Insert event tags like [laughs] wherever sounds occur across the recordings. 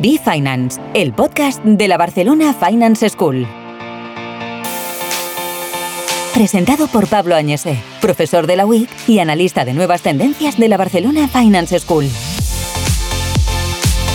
Be Finance, el podcast de la Barcelona Finance School. Presentado por Pablo Añese, profesor de la UIC y analista de nuevas tendencias de la Barcelona Finance School.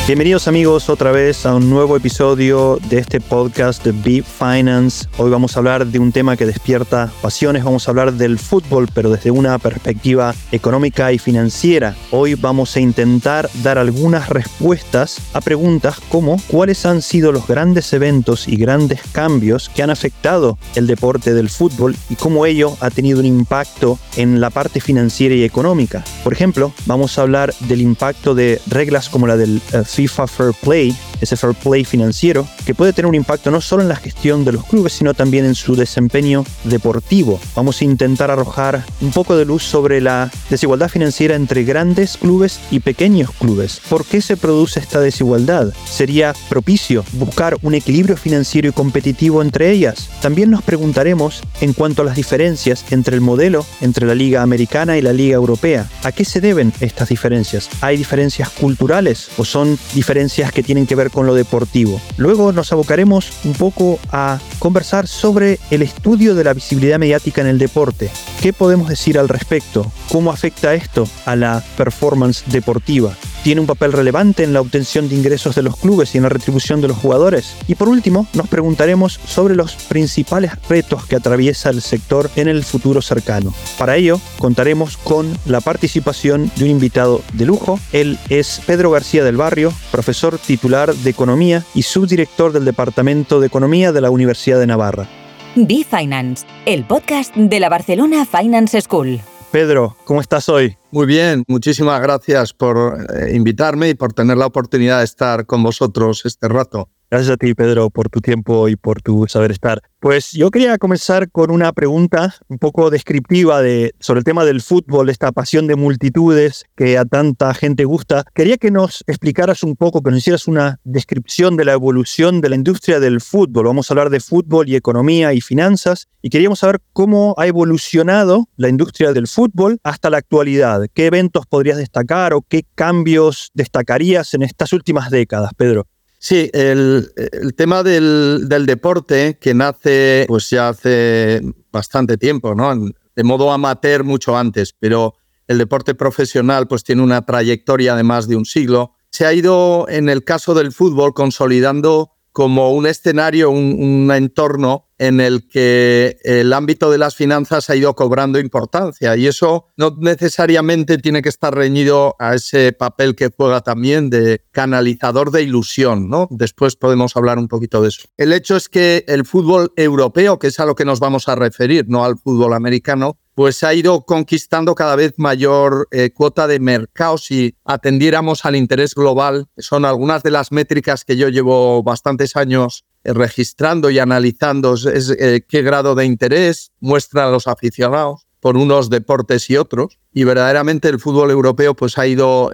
Bienvenidos amigos otra vez a un nuevo episodio de este podcast de Be Finance. Hoy vamos a hablar de un tema que despierta pasiones, vamos a hablar del fútbol, pero desde una perspectiva económica y financiera. Hoy vamos a intentar dar algunas respuestas a preguntas como cuáles han sido los grandes eventos y grandes cambios que han afectado el deporte del fútbol y cómo ello ha tenido un impacto en la parte financiera y económica. Por ejemplo, vamos a hablar del impacto de reglas como la del uh, FIFA Fair Play, ese fair play financiero, que puede tener un impacto no solo en la gestión de los clubes, sino también en su desempeño deportivo. Vamos a intentar arrojar un poco de luz sobre la desigualdad financiera entre grandes clubes y pequeños clubes. ¿Por qué se produce esta desigualdad? ¿Sería propicio buscar un equilibrio financiero y competitivo entre ellas? También nos preguntaremos en cuanto a las diferencias entre el modelo entre la Liga Americana y la Liga Europea. ¿A qué se deben estas diferencias? ¿Hay diferencias culturales o son diferencias que tienen que ver con lo deportivo. Luego nos abocaremos un poco a conversar sobre el estudio de la visibilidad mediática en el deporte. ¿Qué podemos decir al respecto? ¿Cómo afecta esto a la performance deportiva? Tiene un papel relevante en la obtención de ingresos de los clubes y en la retribución de los jugadores. Y por último, nos preguntaremos sobre los principales retos que atraviesa el sector en el futuro cercano. Para ello, contaremos con la participación de un invitado de lujo. Él es Pedro García del Barrio, profesor titular de Economía y subdirector del Departamento de Economía de la Universidad de Navarra. Be Finance, el podcast de la Barcelona Finance School. Pedro, ¿cómo estás hoy? Muy bien, muchísimas gracias por eh, invitarme y por tener la oportunidad de estar con vosotros este rato. Gracias a ti, Pedro, por tu tiempo y por tu saber estar. Pues yo quería comenzar con una pregunta un poco descriptiva de, sobre el tema del fútbol, esta pasión de multitudes que a tanta gente gusta. Quería que nos explicaras un poco, que nos hicieras una descripción de la evolución de la industria del fútbol. Vamos a hablar de fútbol y economía y finanzas y queríamos saber cómo ha evolucionado la industria del fútbol hasta la actualidad. ¿Qué eventos podrías destacar o qué cambios destacarías en estas últimas décadas, Pedro? Sí, el, tema del, deporte que nace pues ya hace bastante tiempo, ¿no? De modo amateur mucho antes, pero el deporte profesional pues tiene una trayectoria de más de un siglo. Se ha ido, en el caso del fútbol, consolidando como un escenario, un, entorno en el que el ámbito de las finanzas ha ido cobrando importancia y eso no necesariamente tiene que estar reñido a ese papel que juega también de canalizador de ilusión, ¿no? Después podemos hablar un poquito de eso. El hecho es que el fútbol europeo, que es a lo que nos vamos a referir, no al fútbol americano, pues ha ido conquistando cada vez mayor eh, cuota de mercado si atendiéramos al interés global. Son algunas de las métricas que yo llevo bastantes años registrando y analizando es, eh, qué grado de interés muestran los aficionados por unos deportes y otros. Y verdaderamente el fútbol europeo pues ha ido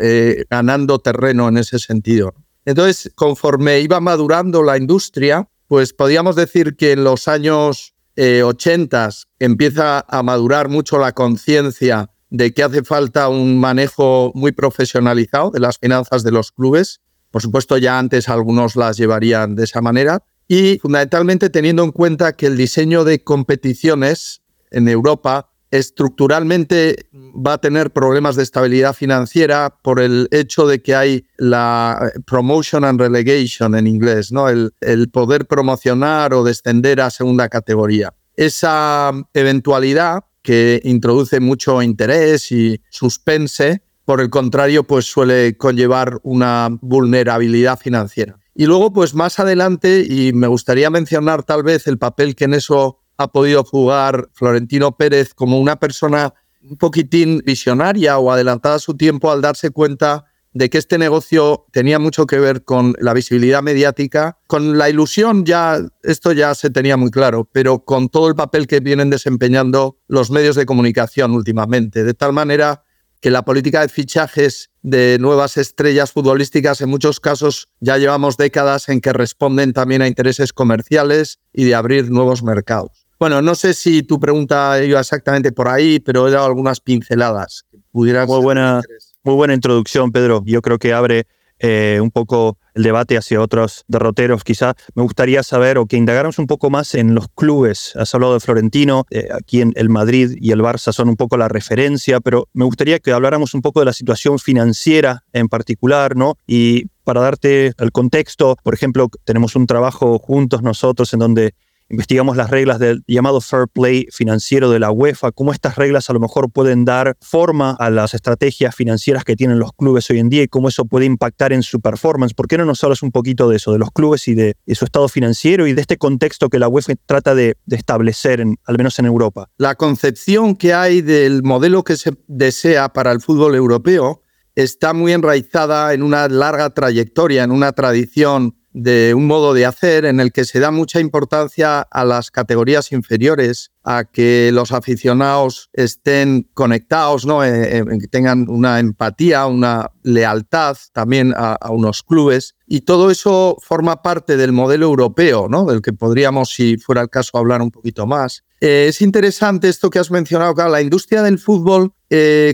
ganando terreno en ese sentido. Entonces, conforme iba madurando la industria, pues podíamos decir que en los años 80 eh, empieza a madurar mucho la conciencia de que hace falta un manejo muy profesionalizado de las finanzas de los clubes. Por supuesto, ya antes algunos las llevarían de esa manera. Y fundamentalmente teniendo en cuenta que el diseño de competiciones en Europa estructuralmente va a tener problemas de estabilidad financiera por el hecho de que hay la promotion and relegation en inglés, ¿no? el, el poder promocionar o descender a segunda categoría. Esa eventualidad que introduce mucho interés y suspense, por el contrario, pues suele conllevar una vulnerabilidad financiera. Y luego, pues más adelante, y me gustaría mencionar tal vez el papel que en eso ha podido jugar Florentino Pérez como una persona un poquitín visionaria o adelantada a su tiempo al darse cuenta de que este negocio tenía mucho que ver con la visibilidad mediática, con la ilusión ya, esto ya se tenía muy claro, pero con todo el papel que vienen desempeñando los medios de comunicación últimamente, de tal manera que la política de fichajes de nuevas estrellas futbolísticas en muchos casos ya llevamos décadas en que responden también a intereses comerciales y de abrir nuevos mercados. Bueno, no sé si tu pregunta iba exactamente por ahí, pero he dado algunas pinceladas. muy buena, muy buena introducción, Pedro. Yo creo que abre eh, un poco el debate hacia otros derroteros, quizá me gustaría saber o que indagáramos un poco más en los clubes. Has hablado de Florentino, eh, aquí en el Madrid y el Barça son un poco la referencia, pero me gustaría que habláramos un poco de la situación financiera en particular, ¿no? Y para darte el contexto, por ejemplo, tenemos un trabajo juntos nosotros en donde investigamos las reglas del llamado fair play financiero de la UEFA, cómo estas reglas a lo mejor pueden dar forma a las estrategias financieras que tienen los clubes hoy en día y cómo eso puede impactar en su performance. ¿Por qué no nos hablas un poquito de eso, de los clubes y de, su estado financiero y de este contexto que la UEFA trata de, establecer, en, al menos en Europa? La concepción que hay del modelo que se desea para el fútbol europeo está muy enraizada en una larga trayectoria, en una tradición de un modo de hacer en el que se da mucha importancia a las categorías inferiores, a que los aficionados estén conectados, ¿no? Eh, eh, tengan una empatía, una lealtad también a, unos clubes. Y todo eso forma parte del modelo europeo, ¿no? del que podríamos, si fuera el caso, hablar un poquito más. Eh, es interesante esto que has mencionado, claro, la industria del fútbol,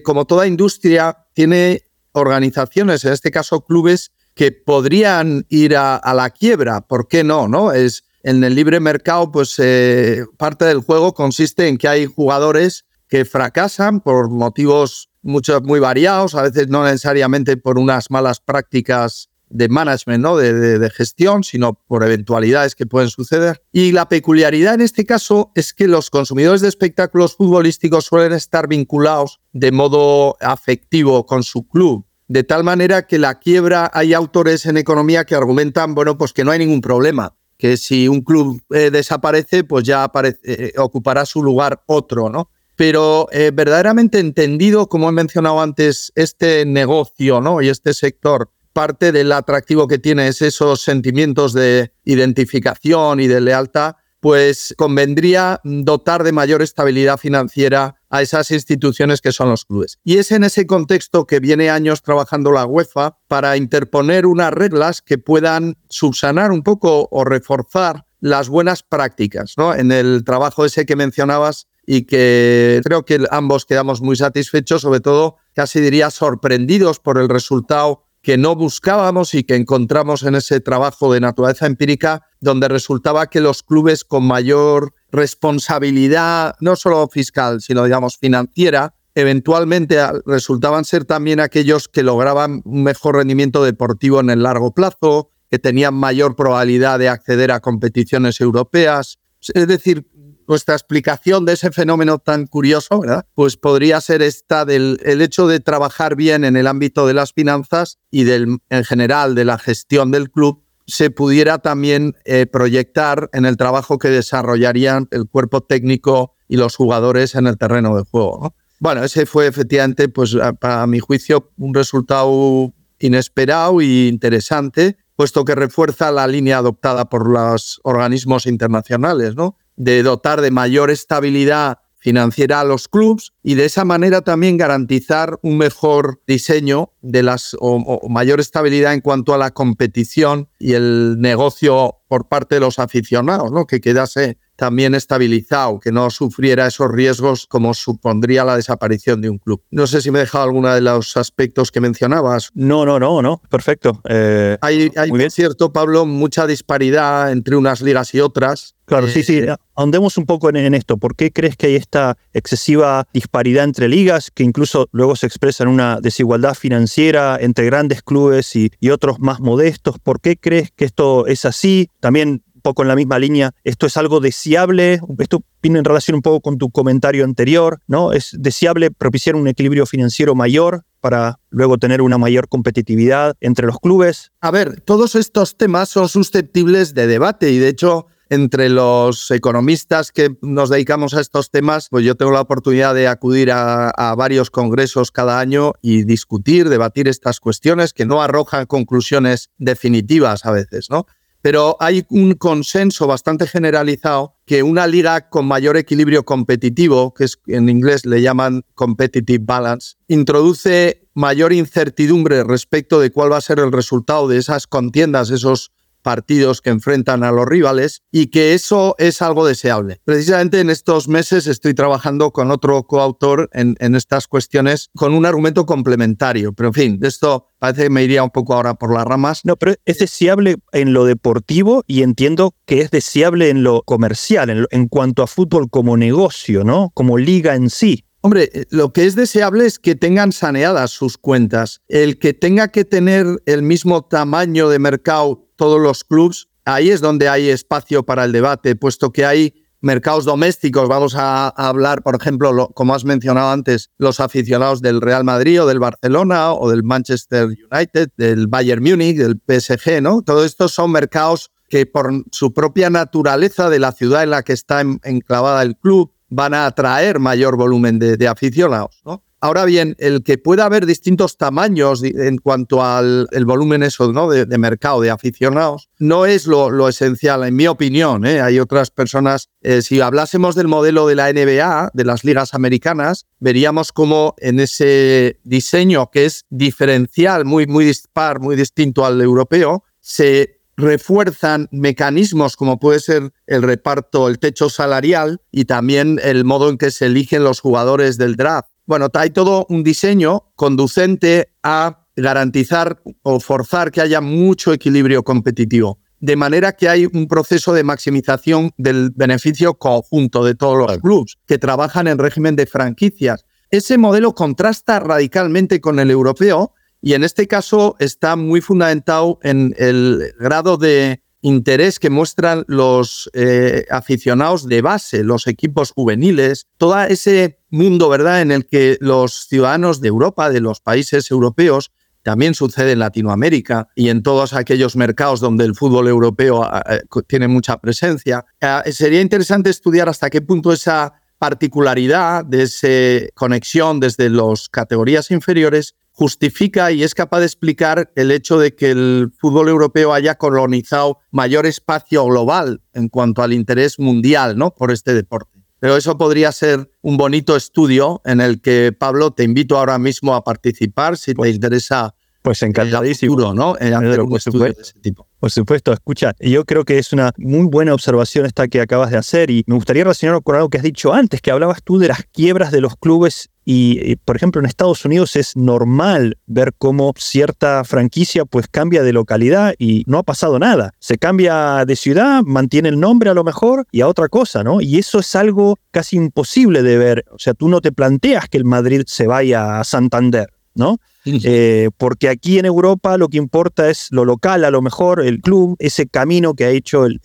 como toda industria, tiene organizaciones, en este caso clubes, que podrían ir a, la quiebra. ¿Por qué no? no? Es, en el libre mercado, pues eh, parte del juego consiste en que hay jugadores que fracasan por motivos muchos, muy variados, a veces no necesariamente por unas malas prácticas de management, ¿no? De, de, gestión, sino por eventualidades que pueden suceder. Y la peculiaridad en este caso es que los consumidores de espectáculos futbolísticos suelen estar vinculados de modo afectivo con su club de tal manera que la quiebra, hay autores en economía que argumentan, bueno, pues que no hay ningún problema, que si un club eh, desaparece, pues ya eh, ocupará su lugar otro, ¿no? Pero eh, verdaderamente entendido, como he mencionado antes, este negocio, ¿no? Y este sector, parte del atractivo que tiene es esos sentimientos de identificación y de lealtad, pues convendría dotar de mayor estabilidad financiera a esas instituciones que son los clubes. Y es en ese contexto que viene años trabajando la UEFA para interponer unas reglas que puedan subsanar un poco o reforzar las buenas prácticas, ¿no? En el trabajo ese que mencionabas y que creo que ambos quedamos muy satisfechos, sobre todo casi diría sorprendidos por el resultado que no buscábamos y que encontramos en ese trabajo de naturaleza empírica, donde resultaba que los clubes con mayor responsabilidad, no solo fiscal, sino digamos financiera, eventualmente resultaban ser también aquellos que lograban un mejor rendimiento deportivo en el largo plazo, que tenían mayor probabilidad de acceder a competiciones europeas. Es decir, nuestra explicación de ese fenómeno tan curioso, ¿verdad? Pues podría ser esta del el hecho de trabajar bien en el ámbito de las finanzas y del, en general de la gestión del club, se pudiera también eh, proyectar en el trabajo que desarrollarían el cuerpo técnico y los jugadores en el terreno de juego. Bueno, ese fue efectivamente, pues para mi juicio, un resultado inesperado e interesante, puesto que refuerza la línea adoptada por los organismos internacionales, ¿no? De dotar de mayor estabilidad financiera a los clubes y de esa manera también garantizar un mejor diseño de las o, mayor estabilidad en cuanto a la competición y el negocio por parte de los aficionados, ¿no? que quedase también estabilizado, que no sufriera esos riesgos como supondría la desaparición de un club. No sé si me he dejado alguno de los aspectos que mencionabas. No, no, no, no, perfecto. Eh, hay, hay cierto, Pablo, mucha disparidad entre unas ligas y otras. Claro, sí, sí. Eh, ahondemos un poco en, esto. ¿Por qué crees que hay esta excesiva disparidad entre ligas que incluso luego se expresa en una desigualdad financiera entre grandes clubes y, y otros más modestos? ¿Por qué crees que esto es así? También poco en la misma línea, ¿esto es algo deseable? Esto viene en relación un poco con tu comentario anterior, ¿no? ¿Es deseable propiciar un equilibrio financiero mayor para luego tener una mayor competitividad entre los clubes? A ver, todos estos temas son susceptibles de debate y de hecho entre los economistas que nos dedicamos a estos temas, pues yo tengo la oportunidad de acudir a, a, varios congresos cada año y discutir, debatir estas cuestiones que no arrojan conclusiones definitivas a veces, ¿no? Pero hay un consenso bastante generalizado que una liga con mayor equilibrio competitivo, que es, en inglés le llaman competitive balance, introduce mayor incertidumbre respecto de cuál va a ser el resultado de esas contiendas, esos partidos que enfrentan a los rivales y que eso es algo deseable. Precisamente en estos meses estoy trabajando con otro coautor en, en estas cuestiones con un argumento complementario, pero en fin, de esto parece que me iría un poco ahora por las ramas. No, pero es deseable en lo deportivo y entiendo que es deseable en lo comercial, en, en cuanto a fútbol como negocio, ¿no? Como liga en sí. Hombre, eh, lo que es deseable es que tengan saneadas sus cuentas. El que tenga que tener el mismo tamaño de mercado todos los clubes, ahí es donde hay espacio para el debate, puesto que hay mercados domésticos. Vamos a, hablar, por ejemplo, como has mencionado antes, los aficionados del Real Madrid o del Barcelona o del Manchester United, del Bayern Múnich, del PSG, ¿no? Todos estos son mercados que por su propia naturaleza de la ciudad en la que está enclavada el club, van a atraer mayor volumen de, aficionados. ¿no? Ahora bien, el que pueda haber distintos tamaños en cuanto al el volumen eso, ¿no? de, mercado de aficionados no es lo, esencial, en mi opinión. ¿eh? Hay otras personas, eh, si hablásemos del modelo de la NBA, de las ligas americanas, veríamos como en ese diseño que es diferencial, muy, muy dispar, muy distinto al europeo, se refuerzan mecanismos como puede ser el reparto, el techo salarial y también el modo en que se eligen los jugadores del draft. Bueno, hay todo un diseño conducente a garantizar o forzar que haya mucho equilibrio competitivo, de manera que hay un proceso de maximización del beneficio conjunto de todos los clubes que trabajan en régimen de franquicias. Ese modelo contrasta radicalmente con el europeo, y en este caso está muy fundamentado en el grado de interés que muestran los eh, aficionados de base, los equipos juveniles, todo ese mundo, ¿verdad?, en el que los ciudadanos de Europa, de los países europeos, también sucede en Latinoamérica y en todos aquellos mercados donde el fútbol europeo ah, eh, tiene mucha presencia. Ah, sería interesante estudiar hasta qué punto esa particularidad de esa conexión desde las categorías inferiores justifica y es capaz de explicar el hecho de que el fútbol europeo haya colonizado mayor espacio global en cuanto al interés mundial ¿no? por este deporte. Pero eso podría ser un bonito estudio en el que, Pablo, te invito ahora mismo a participar si te interesa. Pues encantadísimo. ¿no? En hacer un estudio de ese tipo. Por supuesto, escucha, yo creo que es una muy buena observación esta que acabas de hacer y me gustaría relacionarlo con algo que has dicho antes, que hablabas tú de las quiebras de los clubes y, por ejemplo, en Estados Unidos es normal ver cómo cierta franquicia pues cambia de localidad y no ha pasado nada. Se cambia de ciudad, mantiene el nombre a lo mejor y a otra cosa, ¿no? Y eso es algo casi imposible de ver. O sea, tú no te planteas que el Madrid se vaya a Santander, ¿no? Eh, porque aquí en Europa lo que importa es lo local, a lo mejor el club, ese camino que ha hecho el,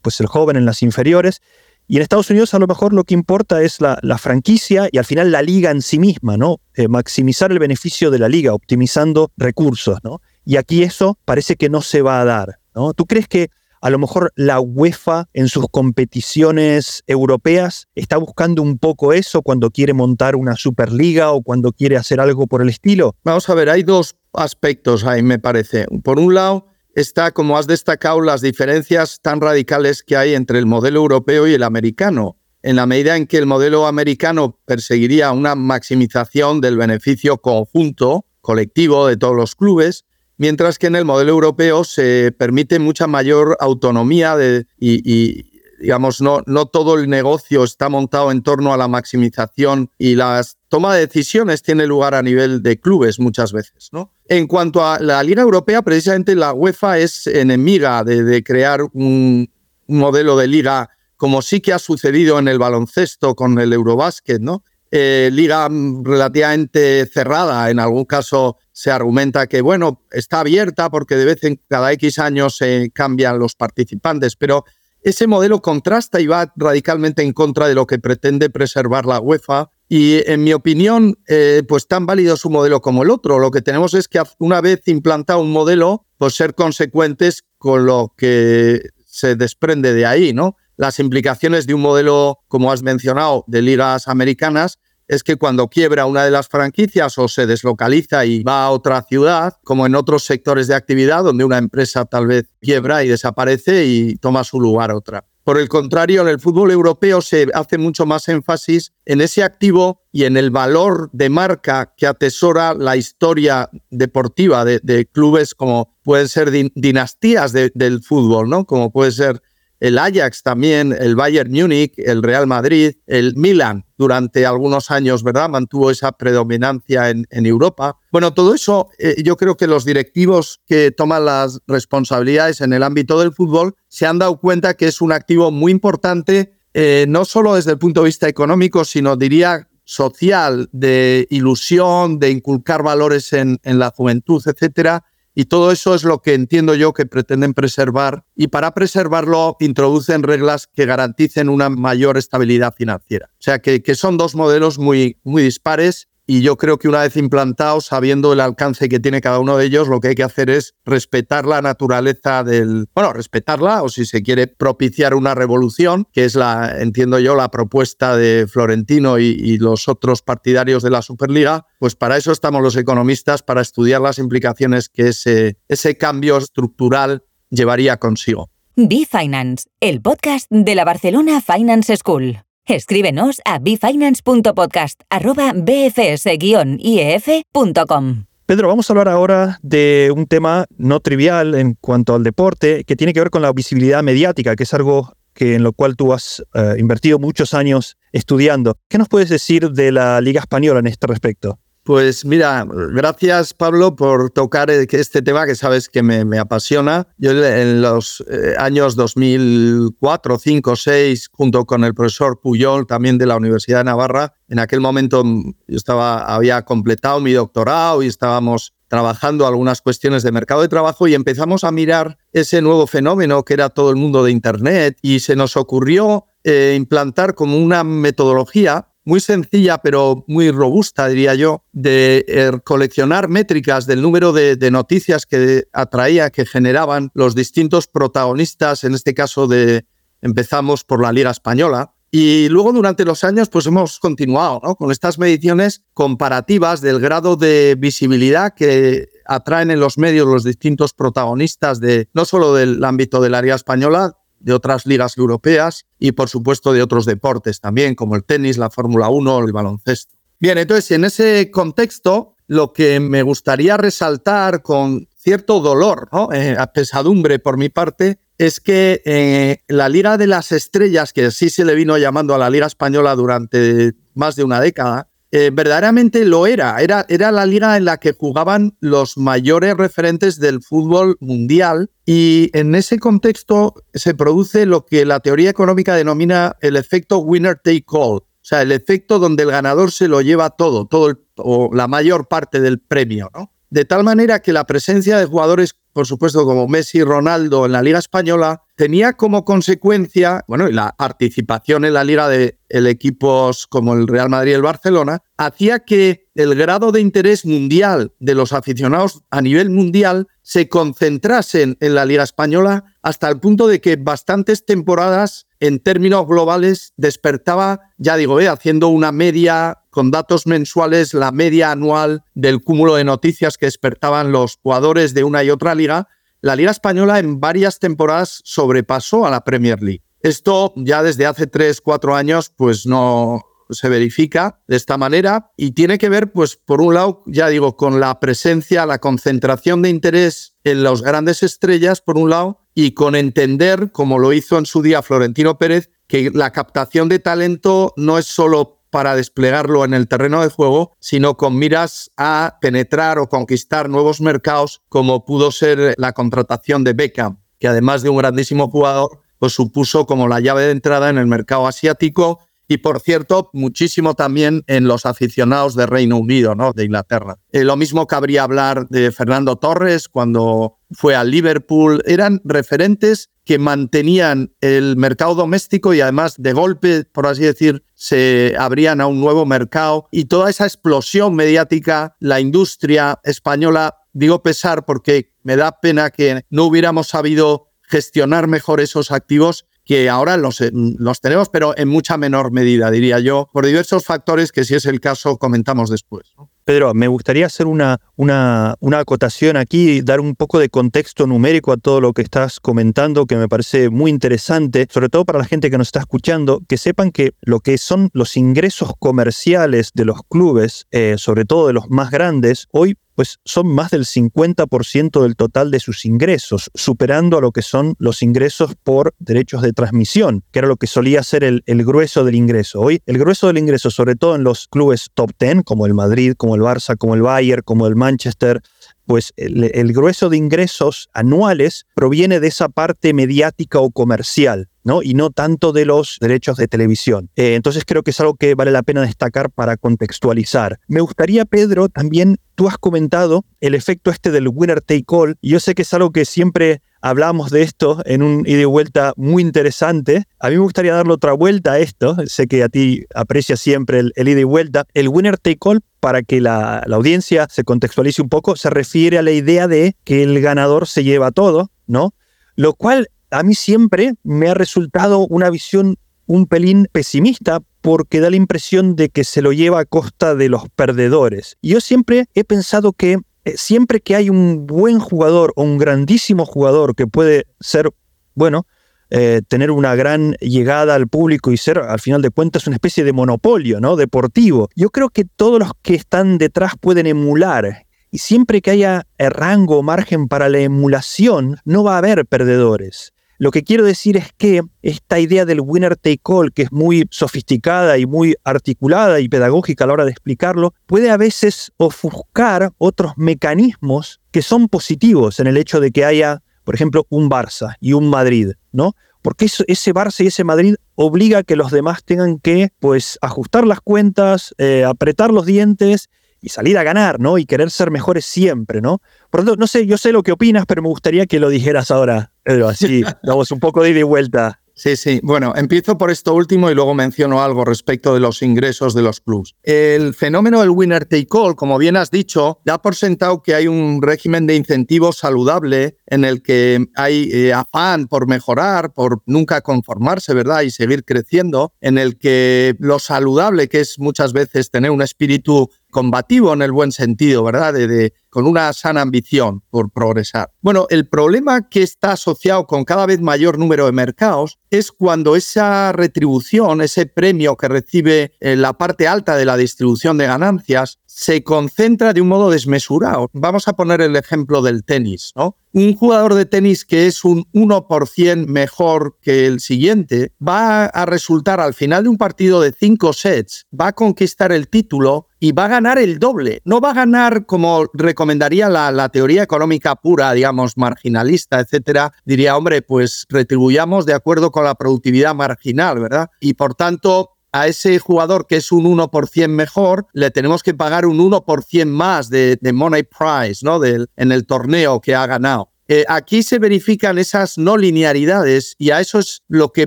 pues el joven en las inferiores. Y en Estados Unidos a lo mejor lo que importa es la, franquicia y al final la liga en sí misma, ¿no? Eh, maximizar el beneficio de la liga, optimizando recursos, ¿no? Y aquí eso parece que no se va a dar, ¿no? ¿Tú crees que a lo mejor la UEFA en sus competiciones europeas está buscando un poco eso cuando quiere montar una superliga o cuando quiere hacer algo por el estilo? Vamos a ver, hay dos aspectos ahí, me parece. Por un lado, está, como has destacado, las diferencias tan radicales que hay entre el modelo europeo y el americano. En la medida en que el modelo americano perseguiría una maximización del beneficio conjunto, colectivo de todos los clubes, mientras que en el modelo europeo se permite mucha mayor autonomía de, y, digamos, no, no todo el negocio está montado en torno a la maximización y la toma de decisiones tiene lugar a nivel de clubes muchas veces, ¿no? En cuanto a la Liga Europea, precisamente la UEFA es enemiga de, crear un, modelo de liga como sí que ha sucedido en el baloncesto con el Eurobásquet, ¿no? Eh, liga relativamente cerrada. En algún caso se argumenta que, bueno, está abierta porque de vez en cada X años se cambian los participantes, pero ese modelo contrasta y va radicalmente en contra de lo que pretende preservar la UEFA. Y en mi opinión, eh, pues tan válido su modelo como el otro. Lo que tenemos es que una vez implantado un modelo, pues ser consecuentes con lo que se desprende de ahí, ¿no? Las implicaciones de un modelo, como has mencionado, de ligas americanas, es que cuando quiebra una de las franquicias o se deslocaliza y va a otra ciudad, como en otros sectores de actividad donde una empresa tal vez quiebra y desaparece y toma su lugar otra. Por el contrario, en el fútbol europeo se hace mucho más énfasis en ese activo y en el valor de marca que atesora la historia deportiva de, clubes como pueden ser dinastías del fútbol, ¿no? Como puede ser el Ajax también, el Bayern Múnich, el Real Madrid, el Milan durante algunos años, ¿verdad? Mantuvo esa predominancia en, Europa. Bueno, todo eso eh, yo creo que los directivos que toman las responsabilidades en el ámbito del fútbol se han dado cuenta que es un activo muy importante, eh, no solo desde el punto de vista económico, sino diría social, de ilusión, de inculcar valores en, en la juventud, etcétera, y todo eso es lo que entiendo yo que pretenden preservar y para preservarlo introducen reglas que garanticen una mayor estabilidad financiera. O sea que, son dos modelos muy, muy dispares y yo creo que una vez implantados, sabiendo el alcance que tiene cada uno de ellos, lo que hay que hacer es respetar la naturaleza del, bueno, respetarla o si se quiere propiciar una revolución, que es la, entiendo yo, la propuesta de Florentino y, los otros partidarios de la Superliga, pues para eso estamos los economistas, para estudiar las implicaciones que ese, cambio estructural llevaría consigo. B-Finance, el podcast de la Barcelona Finance School. Escríbenos a bfinance.podcast.bfs-ief.com. Pedro, vamos a hablar ahora de un tema no trivial en cuanto al deporte, que tiene que ver con la visibilidad mediática, que es algo que en lo cual tú has eh, invertido muchos años estudiando. ¿Qué nos puedes decir de la Liga Española en este respecto? Pues mira, gracias Pablo por tocar e-, este tema que sabes que me, apasiona. Yo en los eh, años 2004, 5, 6, junto con el profesor Puyol, también de la Universidad de Navarra, en aquel momento mm, yo estaba, había completado mi doctorado y estábamos trabajando algunas cuestiones de mercado de trabajo y empezamos a mirar ese nuevo fenómeno que era todo el mundo de Internet y se nos ocurrió eh, implantar como una metodología muy sencilla, pero muy robusta, diría yo, de eh, coleccionar métricas del número de, noticias que atraía, que generaban los distintos protagonistas, en este caso de empezamos por la Liga Española. Y luego durante los años pues hemos continuado con estas mediciones comparativas del grado de visibilidad que atraen en los medios los distintos protagonistas de no solo del ámbito de la Liga Española, de otras ligas europeas y por supuesto de otros deportes también, como el tenis, la Fórmula 1 o el baloncesto. Bien, entonces en ese contexto lo que me gustaría resaltar con cierto dolor, ¿no? Eh, pesadumbre por mi parte, es que eh, la Liga de las Estrellas, que así se le vino llamando a la Liga Española durante más de una década, eh, verdaderamente lo era. era. Era la liga en la que jugaban los mayores referentes del fútbol mundial y en ese contexto se produce lo que la teoría económica denomina el efecto winner take all. O sea, el efecto donde el ganador se lo lleva todo, todo o la mayor parte del premio, ¿no? De tal manera que la presencia de jugadores, por supuesto, como Messi y Ronaldo en la Liga Española, tenía como consecuencia, bueno, la participación en la Liga de equipos como el Real Madrid y el Barcelona, hacía que el grado de interés mundial de los aficionados a nivel mundial se concentrasen en la Liga Española hasta el punto de que bastantes temporadas en términos globales despertaba, ya digo, eh, haciendo una media con datos mensuales, la media anual del cúmulo de noticias que despertaban los jugadores de una y otra liga, la Liga Española en varias temporadas sobrepasó a la Premier League. Esto ya desde hace tres, cuatro años, pues no, se verifica de esta manera y tiene que ver, pues, por un lado, ya digo, con la presencia, la concentración de interés en las grandes estrellas, por un lado, y con entender, como lo hizo en su día Florentino Pérez, que la captación de talento no es solo para desplegarlo en el terreno de juego, sino con miras a penetrar o conquistar nuevos mercados, como pudo ser la contratación de Beckham, que además de un grandísimo jugador, pues supuso como la llave de entrada en el mercado asiático y por cierto, muchísimo también en los aficionados de Reino Unido, ¿no? de Inglaterra. Eh, lo mismo cabría hablar de Fernando Torres cuando fue a Liverpool. Eran referentes que mantenían el mercado doméstico y además de golpe, por así decir, se abrían a un nuevo mercado y toda esa explosión mediática, la industria española, digo pesar porque me da pena que no hubiéramos sabido gestionar mejor esos activos que ahora los, eh, los tenemos, pero en mucha menor medida, diría yo, por diversos factores que si es el caso comentamos después. Pedro, me gustaría hacer una, una, una acotación aquí, dar un poco de contexto numérico a todo lo que estás comentando, que me parece muy interesante, sobre todo para la gente que nos está escuchando, que sepan que lo que son los ingresos comerciales de los clubes, eh, sobre todo de los más grandes, hoy pues son más del 50% del total de sus ingresos, superando a lo que son los ingresos por derechos de transmisión, que era lo que solía ser el, el, grueso del ingreso. Hoy, el grueso del ingreso, sobre todo en los clubes top 10, como el Madrid, como el Barça, como el Bayern, como el Manchester, pues el, grueso de ingresos anuales proviene de esa parte mediática o comercial. ¿no? y no tanto de los derechos de televisión. Eh, entonces creo que es algo que vale la pena destacar para contextualizar. Me gustaría, Pedro, también tú has comentado el efecto este del winner take all, yo sé que es algo que siempre hablamos de esto en un ida y vuelta muy interesante. A mí me gustaría darle otra vuelta a esto, sé que a ti aprecia siempre el, ida y vuelta. El winner take all para que la, la, audiencia se contextualice un poco, se refiere a la idea de que el ganador se lleva todo, ¿no? Lo cual a mí siempre me ha resultado una visión un pelín pesimista porque da la impresión de que se lo lleva a costa de los perdedores. Yo siempre he pensado que eh, siempre que hay un buen jugador o un grandísimo jugador que puede ser, bueno, eh, tener una gran llegada al público y ser, al final de cuentas, una especie de monopolio ¿no? deportivo. Yo creo que todos los que están detrás pueden emular. Y siempre que haya rango o margen para la emulación, no va a haber perdedores. Lo que quiero decir es que esta idea del winner take all, que es muy sofisticada y muy articulada y pedagógica a la hora de explicarlo, puede a veces ofuscar otros mecanismos que son positivos en el hecho de que haya por ejemplo, un Barça y un Madrid, ¿no? Porque ese Barça y ese Madrid obliga a que los demás tengan que, pues, ajustar las cuentas, eh, apretar los dientes y salir a ganar, ¿no? Y querer ser mejores siempre, ¿no? Por lo tanto, no sé, yo sé lo que opinas, pero me gustaría que lo dijeras ahora, Pedro, así, [laughs] damos un poco de ida y vuelta. Sí, sí. Bueno, empiezo por esto último y luego menciono algo respecto de los ingresos de los clubs. El fenómeno del winner take all, como bien has dicho, da por sentado que hay un régimen de incentivos saludable en el que hay eh, afán por mejorar, por nunca conformarse, ¿verdad? Y seguir creciendo, en el que lo saludable que es muchas veces tener un espíritu combativo en el buen sentido, ¿verdad? De, con una sana ambición por progresar. Bueno, el problema que está asociado con cada vez mayor número de mercados es cuando esa retribución, ese premio que recibe en la parte alta de la distribución de ganancias, se concentra de un modo desmesurado. Vamos a poner el ejemplo del tenis, ¿no? Un jugador de tenis que es un 1% mejor que el siguiente va a resultar al final de un partido de cinco sets, va a conquistar el título y va a ganar el doble. No va a ganar como recomendaría la, teoría económica pura, digamos, marginalista, etcétera. Diría, hombre, pues retribuyamos de acuerdo con la productividad marginal, ¿verdad? Y por tanto, a ese jugador que es un 1% mejor, le tenemos que pagar un 1% más de, money prize, ¿no? en el torneo que ha ganado. Eh, aquí se verifican esas no linearidades y a eso es lo que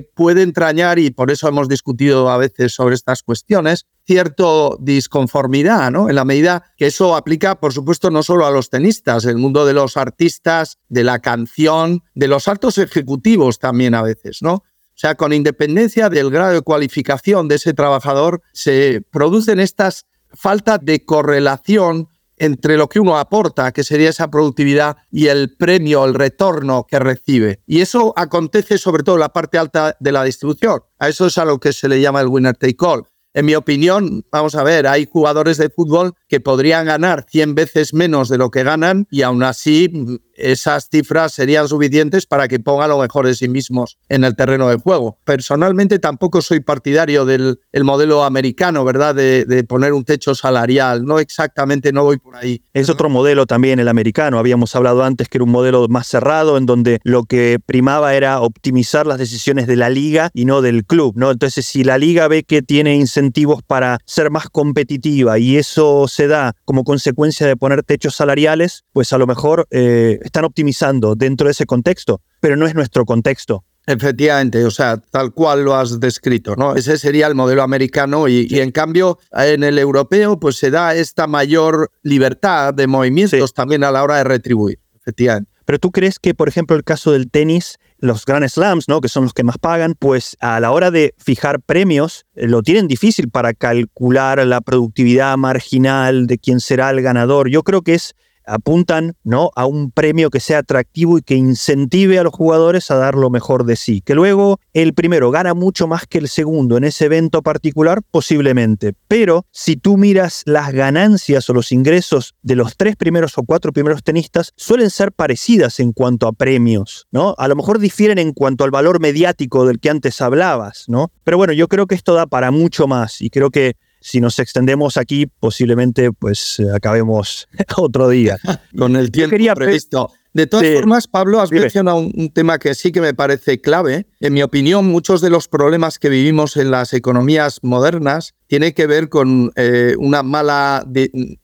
puede entrañar, y por eso hemos discutido a veces sobre estas cuestiones, cierto disconformidad, ¿no? En la medida que eso aplica, por supuesto, no solo a los tenistas, el mundo de los artistas, de la canción, de los altos ejecutivos también a veces, ¿no? O sea, con independencia del grado de cualificación de ese trabajador, se producen estas faltas de correlación entre lo que uno aporta, que sería esa productividad, y el premio, el retorno que recibe. Y eso acontece sobre todo en la parte alta de la distribución. A eso es a lo que se le llama el winner take all. En mi opinión, vamos a ver, hay jugadores de fútbol que podrían ganar 100 veces menos de lo que ganan y aún así esas cifras serían suficientes para que pongan lo mejor de sí mismos en el terreno de juego. Personalmente tampoco soy partidario del el modelo americano, ¿verdad? De, de, poner un techo salarial. No exactamente, no voy por ahí. Es otro modelo también el americano. Habíamos hablado antes que era un modelo más cerrado en donde lo que primaba era optimizar las decisiones de la liga y no del club, ¿no? Entonces, si la liga ve que tiene incentivos para ser más competitiva y eso se da como consecuencia de poner techos salariales, pues a lo mejor eh, están optimizando dentro de ese contexto, pero no es nuestro contexto. Efectivamente, o sea, tal cual lo has descrito, ¿no? Ese sería el modelo americano y, en cambio en el europeo pues se da esta mayor libertad de movimientos también a la hora de retribuir, efectivamente. Pero tú crees que, por ejemplo, el caso del tenis los Grand Slams, ¿no? que son los que más pagan, pues a la hora de fijar premios eh, lo tienen difícil para calcular la productividad marginal de quién será el ganador. Yo creo que es apuntan ¿no? a un premio que sea atractivo y que incentive a los jugadores a dar lo mejor de sí. Que luego el primero gana mucho más que el segundo en ese evento particular, posiblemente. Pero si tú miras las ganancias o los ingresos de los tres primeros o cuatro primeros tenistas, suelen ser parecidas en cuanto a premios, ¿no? A lo mejor difieren en cuanto al valor mediático del que antes hablabas, ¿no? Pero bueno, yo creo que esto da para mucho más y creo que si nos extendemos aquí, posiblemente pues eh, acabemos [laughs] otro día. Con el tiempo previsto. De todas formas, Pablo, has mencionado un, tema que sí que me parece clave. En mi opinión, muchos de los problemas que vivimos en las economías modernas tienen que ver con eh, una mala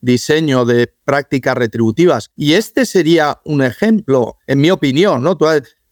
diseño de prácticas retributivas. Y este sería un ejemplo, en mi opinión, ¿no?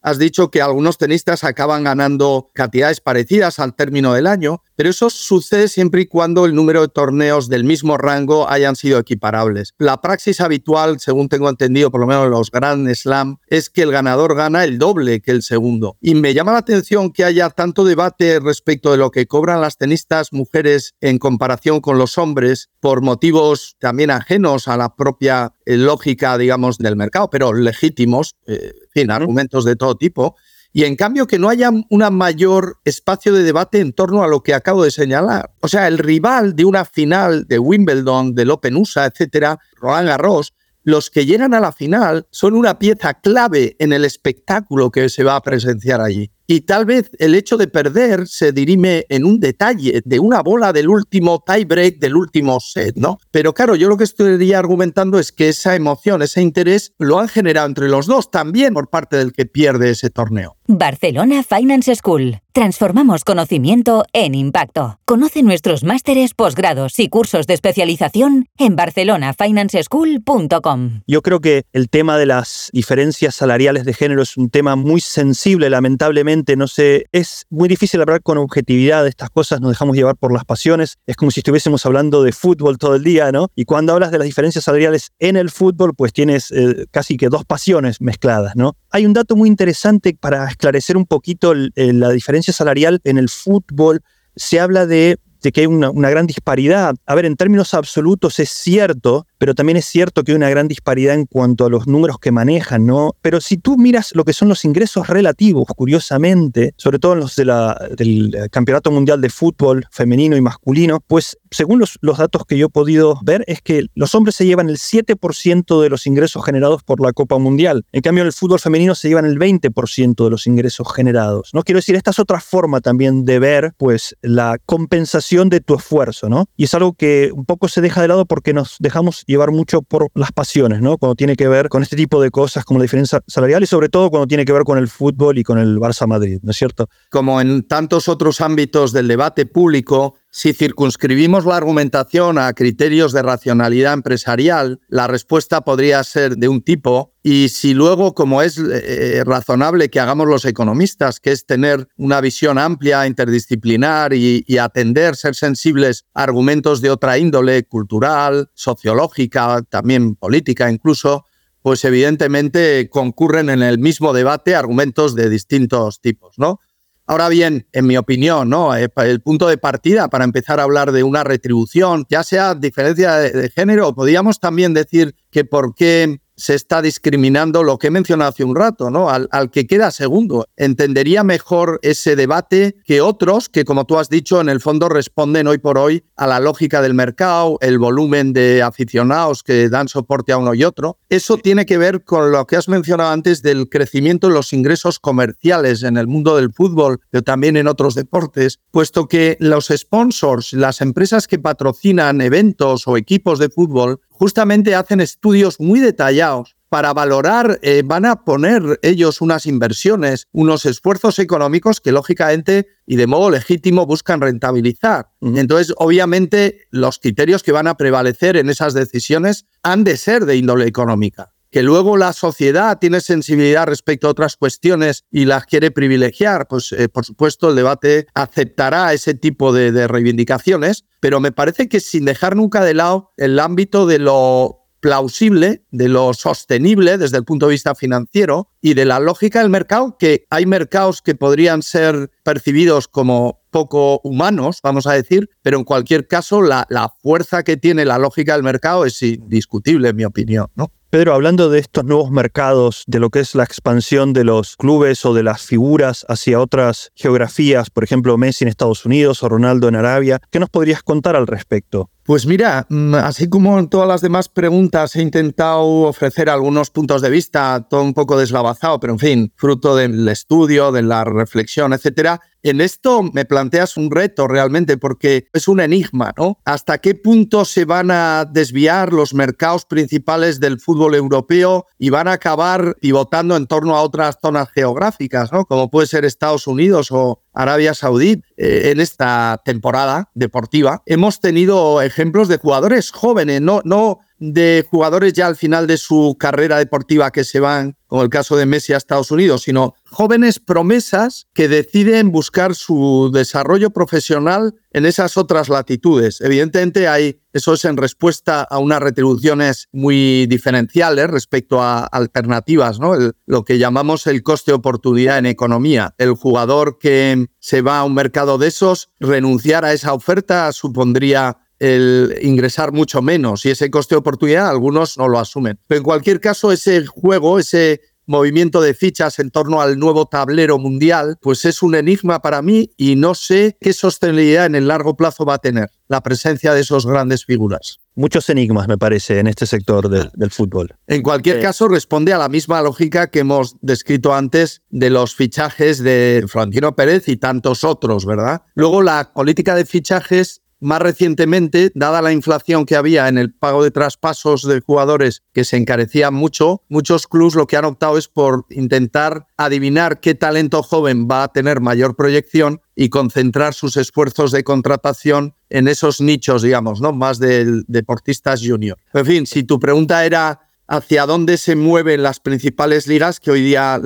Has dicho que algunos tenistas acaban ganando cantidades parecidas al término del año, pero eso sucede siempre y cuando el número de torneos del mismo rango hayan sido equiparables. La praxis habitual, según tengo entendido, por lo menos en los Grand Slam, es que el ganador gana el doble que el segundo. Y me llama la atención que haya tanto debate respecto de lo que cobran las tenistas mujeres en comparación con los hombres por motivos también ajenos a la propia eh, lógica, digamos, del mercado, pero legítimos. Eh, fin, argumentos de todo tipo, y en cambio que no haya un mayor espacio de debate en torno a lo que acabo de señalar. O sea, el rival de una final de Wimbledon, del Open USA, etcétera, Roland Garros, los que llegan a la final son una pieza clave en el espectáculo que se va a presenciar allí. Y tal vez el hecho de perder se dirime en un detalle de una bola del último tiebreak del último set, ¿no? Pero claro, yo lo que estaría argumentando es que esa emoción, ese interés, lo han generado entre los dos también por parte del que pierde ese torneo. Barcelona Finance School. Transformamos conocimiento en impacto. Conoce nuestros másteres, posgrados y cursos de especialización en barcelonafinanceschool.com. Yo creo que el tema de las diferencias salariales de género es un tema muy sensible, lamentablemente. No sé, es muy difícil hablar con objetividad de estas cosas, nos dejamos llevar por las pasiones. Es como si estuviésemos hablando de fútbol todo el día, ¿no? Y cuando hablas de las diferencias salariales en el fútbol, pues tienes eh, casi que dos pasiones mezcladas, ¿no? Hay un dato muy interesante para esclarecer un poquito la diferencia salarial en el fútbol. Se habla de, que hay una, una, gran disparidad. A ver, en términos absolutos es cierto, pero también es cierto que hay una gran disparidad en cuanto a los números que manejan, ¿no? Pero si tú miras lo que son los ingresos relativos, curiosamente, sobre todo en los del Campeonato Mundial de Fútbol femenino y masculino, pues según los, los datos que yo he podido ver, es que los hombres se llevan el 7% de los ingresos generados por la Copa Mundial. En cambio, en el fútbol femenino se llevan el 20% de los ingresos generados, ¿no? Quiero decir, esta es otra forma también de ver, pues, la compensación de tu esfuerzo, ¿no? Y es algo que un poco se deja de lado porque nos dejamos llevar mucho por las pasiones, ¿no? Cuando tiene que ver con este tipo de cosas como la diferencia salarial y sobre todo cuando tiene que ver con el fútbol y con el Barça Madrid, ¿no es cierto? Como en tantos otros ámbitos del debate público, si circunscribimos la argumentación a criterios de racionalidad empresarial, la respuesta podría ser de un tipo y si luego, como es eh, razonable que hagamos los economistas, que es tener una visión amplia, interdisciplinar y, y, atender, ser sensibles a argumentos de otra índole, cultural, sociológica, también política incluso, pues evidentemente concurren en el mismo debate argumentos de distintos tipos, ¿no? Ahora bien, en mi opinión, ¿no? El punto de partida para empezar a hablar de una retribución, ya sea diferencia de, género, podríamos también decir que por qué se está discriminando lo que he mencionado hace un rato, ¿no? Al, que queda segundo. Entendería mejor ese debate que otros que, como tú has dicho, en el fondo responden hoy por hoy a la lógica del mercado, el volumen de aficionados que dan soporte a uno y otro. Eso tiene que ver con lo que has mencionado antes del crecimiento de los ingresos comerciales en el mundo del fútbol, pero también en otros deportes, puesto que los sponsors, las empresas que patrocinan eventos o equipos de fútbol, justamente hacen estudios muy detallados para valorar, eh, van a poner ellos unas inversiones, unos esfuerzos económicos que lógicamente y de modo legítimo buscan rentabilizar. Entonces, obviamente, los criterios que van a prevalecer en esas decisiones han de ser de índole económica que luego la sociedad tiene sensibilidad respecto a otras cuestiones y las quiere privilegiar, pues eh, por supuesto el debate aceptará ese tipo de, reivindicaciones, pero me parece que sin dejar nunca de lado el ámbito de lo plausible, de lo sostenible desde el punto de vista financiero y de la lógica del mercado, que hay mercados que podrían ser percibidos como poco humanos, vamos a decir, pero en cualquier caso la, la fuerza que tiene la lógica del mercado es indiscutible, en mi opinión. ¿no? Pedro, hablando de estos nuevos mercados, de lo que es la expansión de los clubes o de las figuras hacia otras geografías, por ejemplo Messi en Estados Unidos o Ronaldo en Arabia, ¿qué nos podrías contar al respecto? Pues mira, mm, así como en todas las demás preguntas he intentado ofrecer algunos puntos de vista, todo un poco deslavazado, pero en fin, fruto del estudio, de la reflexión, etcétera. En esto me planteas un reto realmente porque es un enigma, ¿no? ¿Hasta qué punto se van a desviar los mercados principales del fútbol europeo y van a acabar pivotando en torno a otras zonas geográficas, ¿no? Como puede ser Estados Unidos o Arabia Saudí eh, en esta temporada deportiva. Hemos tenido ejemplos de jugadores jóvenes, no, no de jugadores ya al final de su carrera deportiva que se van, como el caso de Messi a Estados Unidos, sino jóvenes promesas que deciden buscar su desarrollo profesional en esas otras latitudes. Evidentemente hay, eso es en respuesta a unas retribuciones muy diferenciales respecto a alternativas, ¿no? lo que llamamos el coste oportunidad en economía. El jugador que se va a un mercado de esos, renunciar a esa oferta supondría el ingresar mucho menos y ese coste de oportunidad algunos no lo asumen. Pero en cualquier caso, ese juego, ese movimiento de fichas en torno al nuevo tablero mundial, pues es un enigma para mí y no sé qué sostenibilidad en el largo plazo va a tener la presencia de esos grandes figuras. Muchos enigmas, me parece, en este sector del fútbol. En cualquier caso, responde a la misma lógica que hemos descrito antes de los fichajes de Florentino Pérez y tantos otros, ¿verdad? Luego, la política de fichajes más recientemente, dada la inflación que había en el pago de traspasos de jugadores que se encarecía mucho, muchos clubes lo que han optado es por intentar adivinar qué talento joven va a tener mayor proyección y concentrar sus esfuerzos de contratación en esos nichos, digamos, ¿no? Más de deportistas junior. En fin, si tu pregunta era hacia dónde se mueven las principales ligas, que hoy día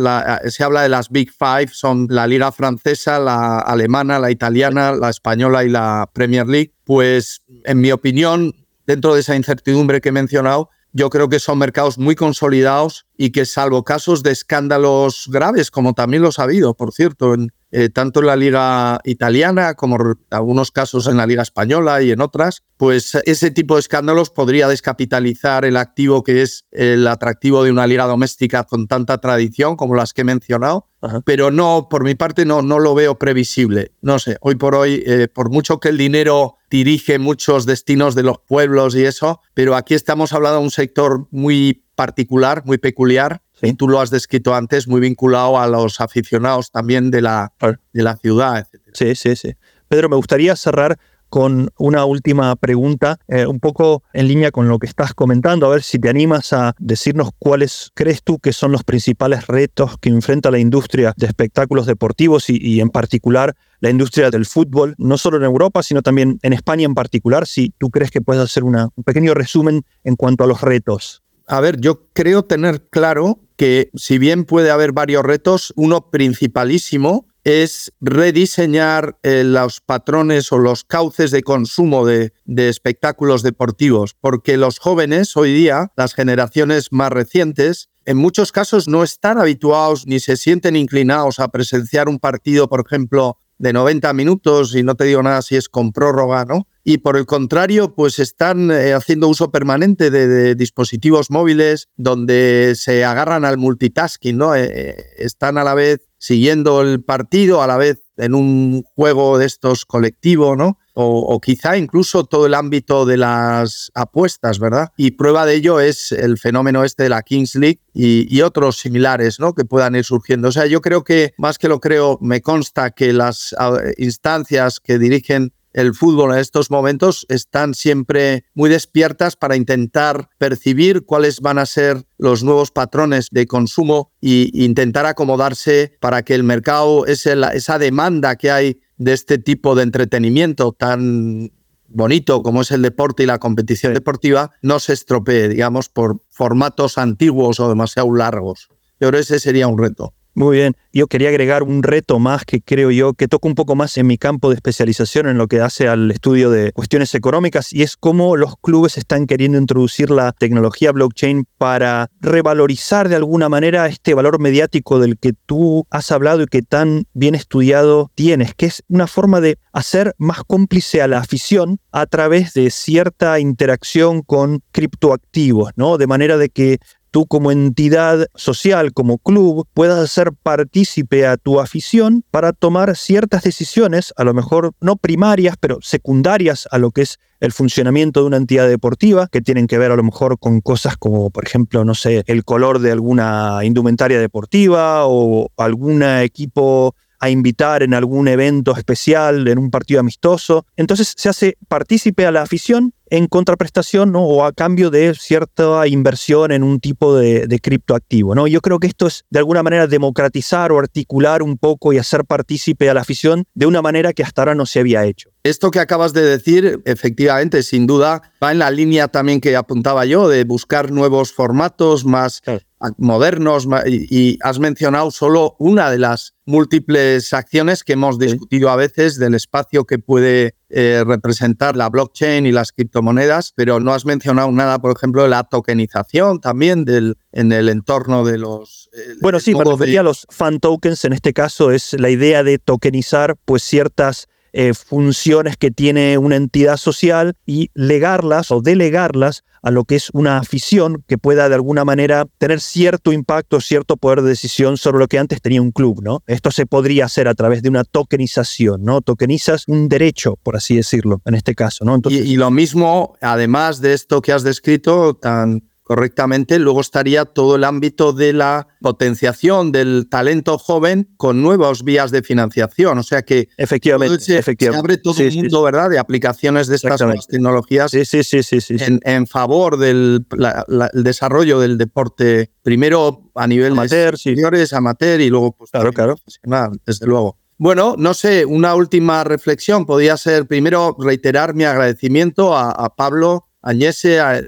se habla de las Big Five, son la liga francesa, la alemana, la italiana, la española y la Premier League, pues en mi opinión, dentro de esa incertidumbre que he mencionado, yo creo que son mercados muy consolidados y que salvo casos de escándalos graves, como también los ha habido, por cierto, en, eh, tanto en la liga italiana como en algunos casos en la liga española y en otras, pues ese tipo de escándalos podría descapitalizar el activo que es el atractivo de una liga doméstica con tanta tradición como las que he mencionado, pero no, por mi parte no, no lo veo previsible. No sé, hoy por hoy, eh, por mucho que el dinero dirige muchos destinos de los pueblos y eso, pero aquí estamos hablando de un sector muy particular, muy peculiar, y tú lo has descrito antes, muy vinculado a los aficionados también de la, de la ciudad, etc. Sí, sí, sí. Pedro, me gustaría cerrar con una última pregunta, eh, un poco en línea con lo que estás comentando, a ver si te animas a decirnos cuáles crees tú que son los principales retos que enfrenta la industria de espectáculos deportivos y, y en particular la industria del fútbol, no solo en Europa, sino también en España en particular, si tú crees que puedes hacer una, un pequeño resumen en cuanto a los retos. A ver, yo creo tener claro que si bien puede haber varios retos, uno principalísimo es rediseñar eh, los patrones o los cauces de consumo de, de, espectáculos deportivos, porque los jóvenes hoy día, las generaciones más recientes, en muchos casos no están habituados ni se sienten inclinados a presenciar un partido, por ejemplo, de 90 minutos y no te digo nada si es con prórroga, ¿no? y por el contrario, pues están eh, haciendo uso permanente de, dispositivos móviles donde se agarran al multitasking, ¿no? Eh, eh, están a la vez siguiendo el partido, a la vez en un juego de estos colectivo, ¿no? O, quizá incluso todo el ámbito de las apuestas, ¿verdad? Y prueba de ello es el fenómeno este de la Kings League y, otros similares, ¿no? Que puedan ir surgiendo. O sea, yo creo que, más que lo creo, me consta que las instancias que dirigen el fútbol en estos momentos están siempre muy despiertas para intentar percibir cuáles van a ser los nuevos patrones de consumo e intentar acomodarse para que el mercado, esa demanda que hay de este tipo de entretenimiento tan bonito como es el deporte y la competición deportiva, no se estropee, digamos, por formatos antiguos o demasiado largos. Pero ese sería un reto. Muy bien. Yo quería agregar un reto más que creo yo que toca un poco más en mi campo de especialización en lo que hace al estudio de cuestiones económicas y es cómo los clubes están queriendo introducir la tecnología blockchain para revalorizar de alguna manera este valor mediático del que tú has hablado y que tan bien estudiado tienes, que es una forma de hacer más cómplice a la afición a través de cierta interacción con criptoactivos, ¿no? De manera de que tú como entidad social, como club, puedas ser partícipe a tu afición para tomar ciertas decisiones, a lo mejor no primarias, pero secundarias a lo que es el funcionamiento de una entidad deportiva, que tienen que ver a lo mejor con cosas como, por ejemplo, no sé, el color de alguna indumentaria deportiva o algún equipo a invitar en algún evento especial, en un partido amistoso. Entonces se hace partícipe a la afición en contraprestación o a cambio de cierta inversión en un tipo de, criptoactivo. ¿no? Yo creo que esto es de alguna manera democratizar o articular un poco y hacer partícipe a la afición de una manera que hasta ahora no se había hecho. Esto que acabas de decir, efectivamente, sin duda, va en la línea también que apuntaba yo de buscar nuevos formatos más modernos y, has mencionado solo una de las múltiples acciones que hemos discutido a veces del espacio que puede eh, representar la blockchain y las criptomonedas, pero no has mencionado nada, por ejemplo, de la tokenización también del, en el entorno de los... Eh, bueno, sí, me refería a los fan tokens, en este caso es la idea de tokenizar pues ciertas eh, funciones que tiene una entidad social y legarlas o delegarlas a lo que es una afición que pueda de alguna manera tener cierto impacto, cierto poder de decisión sobre lo que antes tenía un club, ¿no? Esto se podría hacer a través de una tokenización, ¿no? Tokenizas un derecho, por así decirlo, en este caso, ¿no? y lo mismo, además de esto que has descrito tan correctamente, luego estaría todo el ámbito de la potenciación del talento joven con nuevas vías de financiación. O sea que efectivamente, se, abre todo un mundo, ¿verdad?de de aplicaciones de estas tecnologías en, favor del desarrollo del deporte, primero a nivel amateur, señores, amateur y luego pues, claro, claro. desde luego. Bueno, no sé, una última reflexión podría ser primero reiterar mi agradecimiento a, a Pablo Añese, a,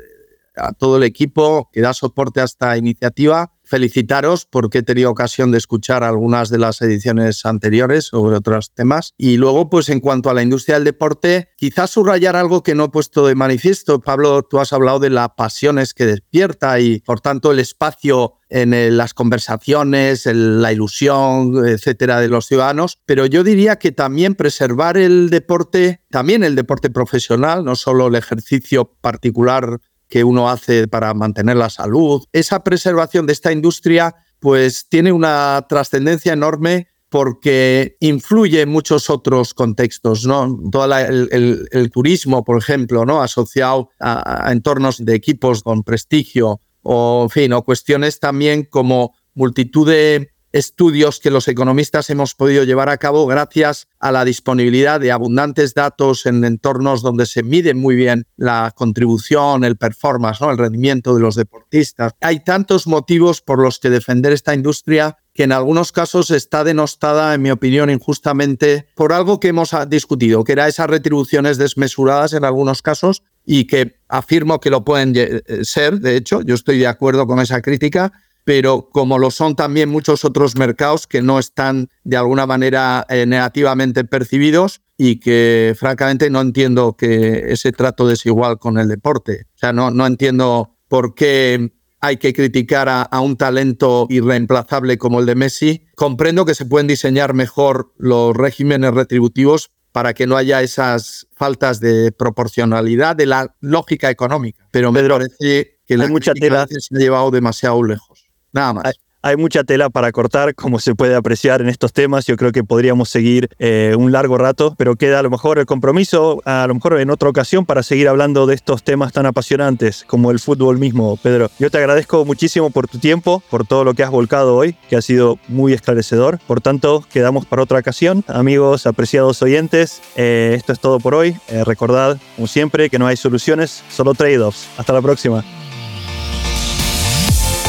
a todo el equipo que da soporte a esta iniciativa. Felicitaros porque he tenido ocasión de escuchar algunas de las ediciones anteriores sobre otros temas. Y luego, pues en cuanto a la industria del deporte, quizás subrayar algo que no he puesto de manifiesto. Pablo, tú has hablado de las pasiones que despierta y, por tanto, el espacio en las conversaciones, la ilusión, etcétera, de los ciudadanos. Pero yo diría que también preservar el deporte, también el deporte profesional, no solo el ejercicio particular que uno hace para mantener la salud. Esa preservación de esta industria pues tiene una trascendencia enorme porque influye en muchos otros contextos, ¿no? Todo el, turismo, por ejemplo, ¿no? Asociado a, a, entornos de equipos con prestigio, o en fin, o cuestiones también como multitud de estudios que los economistas hemos podido llevar a cabo gracias a la disponibilidad de abundantes datos en entornos donde se mide muy bien la contribución, el performance, ¿no? el rendimiento de los deportistas. Hay tantos motivos por los que defender esta industria que en algunos casos está denostada, en mi opinión, injustamente por algo que hemos discutido, que era esas retribuciones desmesuradas en algunos casos y que afirmo que lo pueden eh, ser, de hecho, yo estoy de acuerdo con esa crítica, pero como lo son también muchos otros mercados que no están de alguna manera eh, negativamente percibidos y que francamente no entiendo que ese trato desigual con el deporte. O sea, no, no entiendo por qué hay que criticar a, a, un talento irreemplazable como el de Messi. Comprendo que se pueden diseñar mejor los regímenes retributivos para que no haya esas faltas de proporcionalidad de la lógica económica. Pero me parece que la mucha tela se ha llevado demasiado lejos. Nada más. Hay, mucha tela para cortar, como se puede apreciar en estos temas. Yo creo que podríamos seguir eh, un largo rato, pero queda a lo mejor el compromiso, a lo mejor en otra ocasión, para seguir hablando de estos temas tan apasionantes como el fútbol mismo. Pedro, yo te agradezco muchísimo por tu tiempo, por todo lo que has volcado hoy, que ha sido muy esclarecedor. Por tanto, quedamos para otra ocasión. Amigos, apreciados oyentes, eh, esto es todo por hoy. Eh, recordad, como siempre, que no hay soluciones, solo trade-offs. Hasta la próxima.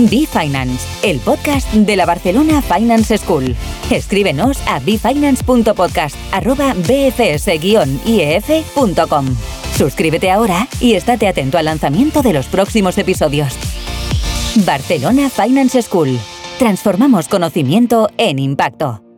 B-Finance, el podcast de la Barcelona Finance School. Escríbenos a bfinance.podcast.bfs-ief.com. Suscríbete ahora y estate atento al lanzamiento de los próximos episodios. Barcelona Finance School Transformamos conocimiento en impacto.